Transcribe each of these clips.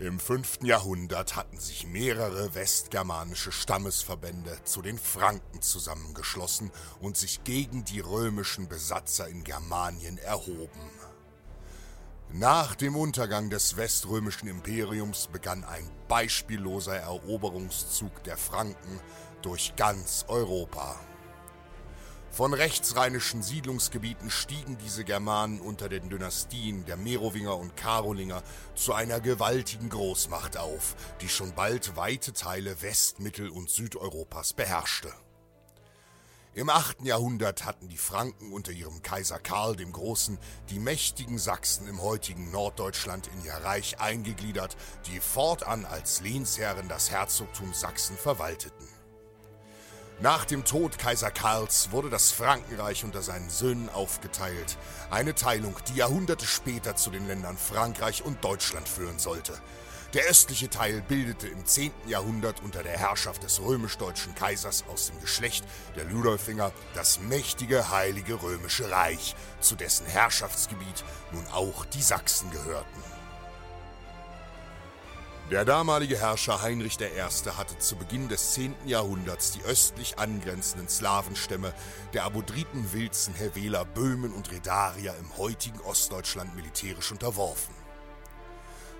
Im 5. Jahrhundert hatten sich mehrere westgermanische Stammesverbände zu den Franken zusammengeschlossen und sich gegen die römischen Besatzer in Germanien erhoben. Nach dem Untergang des weströmischen Imperiums begann ein beispielloser Eroberungszug der Franken durch ganz Europa. Von rechtsrheinischen Siedlungsgebieten stiegen diese Germanen unter den Dynastien der Merowinger und Karolinger zu einer gewaltigen Großmacht auf, die schon bald weite Teile West-, Mittel- und Südeuropas beherrschte. Im 8. Jahrhundert hatten die Franken unter ihrem Kaiser Karl dem Großen die mächtigen Sachsen im heutigen Norddeutschland in ihr Reich eingegliedert, die fortan als Lehnsherren das Herzogtum Sachsen verwalteten. Nach dem Tod Kaiser Karls wurde das Frankenreich unter seinen Söhnen aufgeteilt. Eine Teilung, die Jahrhunderte später zu den Ländern Frankreich und Deutschland führen sollte. Der östliche Teil bildete im 10. Jahrhundert unter der Herrschaft des römisch-deutschen Kaisers aus dem Geschlecht der Ludolfinger das mächtige Heilige Römische Reich, zu dessen Herrschaftsgebiet nun auch die Sachsen gehörten. Der damalige Herrscher Heinrich I. hatte zu Beginn des 10. Jahrhunderts die östlich angrenzenden Slawenstämme der Abodriten, Wilzen, Heveler, Böhmen und Redarier im heutigen Ostdeutschland militärisch unterworfen.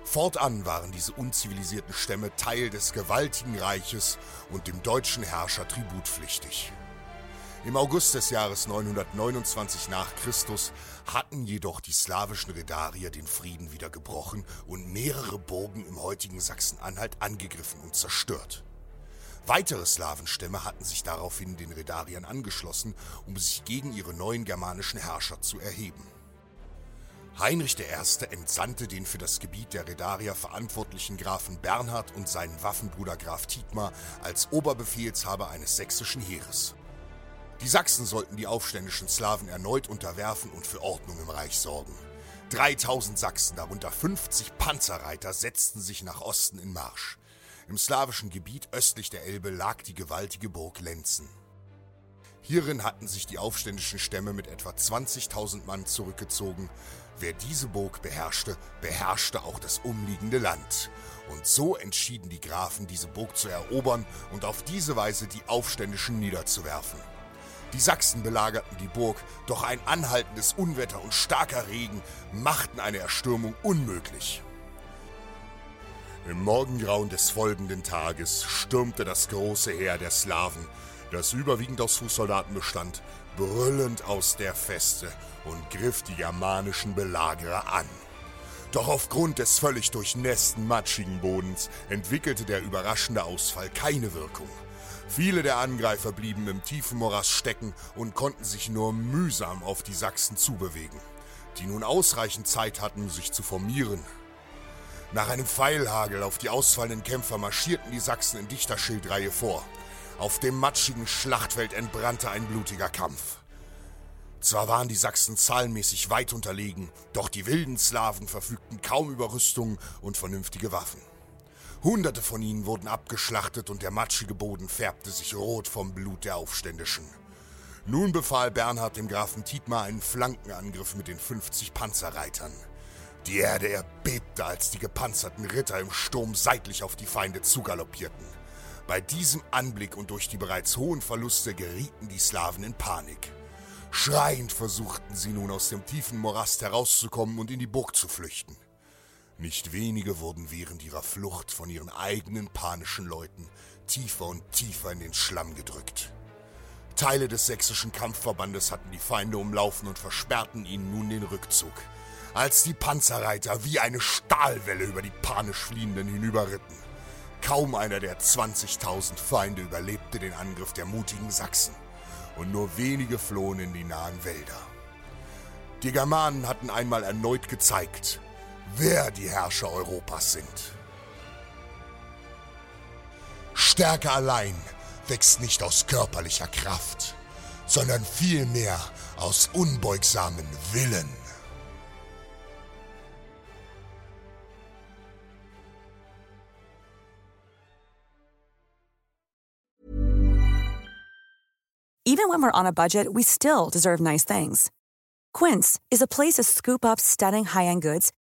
Fortan waren diese unzivilisierten Stämme Teil des gewaltigen Reiches und dem deutschen Herrscher tributpflichtig. Im August des Jahres 929 nach Christus hatten jedoch die slawischen Redarier den Frieden wieder gebrochen und mehrere Burgen im heutigen Sachsen-Anhalt angegriffen und zerstört. Weitere Slawenstämme hatten sich daraufhin den Redariern angeschlossen, um sich gegen ihre neuen germanischen Herrscher zu erheben. Heinrich I. entsandte den für das Gebiet der Redarier verantwortlichen Grafen Bernhard und seinen Waffenbruder Graf Thietmar als Oberbefehlshaber eines sächsischen Heeres. Die Sachsen sollten die aufständischen Slawen erneut unterwerfen und für Ordnung im Reich sorgen. 3000 Sachsen, darunter 50 Panzerreiter, setzten sich nach Osten in Marsch. Im slawischen Gebiet östlich der Elbe lag die gewaltige Burg Lenzen. Hierin hatten sich die aufständischen Stämme mit etwa 20.000 Mann zurückgezogen. Wer diese Burg beherrschte, beherrschte auch das umliegende Land. Und so entschieden die Grafen, diese Burg zu erobern und auf diese Weise die Aufständischen niederzuwerfen. Die Sachsen belagerten die Burg, doch ein anhaltendes Unwetter und starker Regen machten eine Erstürmung unmöglich. Im Morgengrauen des folgenden Tages stürmte das große Heer der Slawen, das überwiegend aus Fußsoldaten bestand, brüllend aus der Feste und griff die germanischen Belagerer an. Doch aufgrund des völlig durchnässten, matschigen Bodens entwickelte der überraschende Ausfall keine Wirkung. Viele der Angreifer blieben im tiefen Morass stecken und konnten sich nur mühsam auf die Sachsen zubewegen, die nun ausreichend Zeit hatten, sich zu formieren. Nach einem Pfeilhagel auf die ausfallenden Kämpfer marschierten die Sachsen in dichter Schildreihe vor. Auf dem matschigen Schlachtfeld entbrannte ein blutiger Kampf. Zwar waren die Sachsen zahlenmäßig weit unterlegen, doch die wilden Slawen verfügten kaum über Rüstungen und vernünftige Waffen. Hunderte von ihnen wurden abgeschlachtet und der matschige Boden färbte sich rot vom Blut der Aufständischen. Nun befahl Bernhard dem Grafen Tietmar einen Flankenangriff mit den 50 Panzerreitern. Die Erde erbebte, als die gepanzerten Ritter im Sturm seitlich auf die Feinde zugaloppierten. Bei diesem Anblick und durch die bereits hohen Verluste gerieten die Slawen in Panik. Schreiend versuchten sie nun aus dem tiefen Morast herauszukommen und in die Burg zu flüchten. Nicht wenige wurden während ihrer Flucht von ihren eigenen panischen Leuten tiefer und tiefer in den Schlamm gedrückt. Teile des sächsischen Kampfverbandes hatten die Feinde umlaufen und versperrten ihnen nun den Rückzug als die Panzerreiter wie eine Stahlwelle über die panisch Fliehenden hinüberritten. Kaum einer der 20.000 Feinde überlebte den Angriff der mutigen Sachsen und nur wenige flohen in die nahen Wälder. Die Germanen hatten einmal erneut gezeigt, wer die Herrscher Europas sind. Stärke allein wächst nicht aus körperlicher Kraft, sondern vielmehr aus unbeugsamen Willen. Even when we're on a budget, we still deserve nice things. Quince is a place to scoop up stunning high-end goods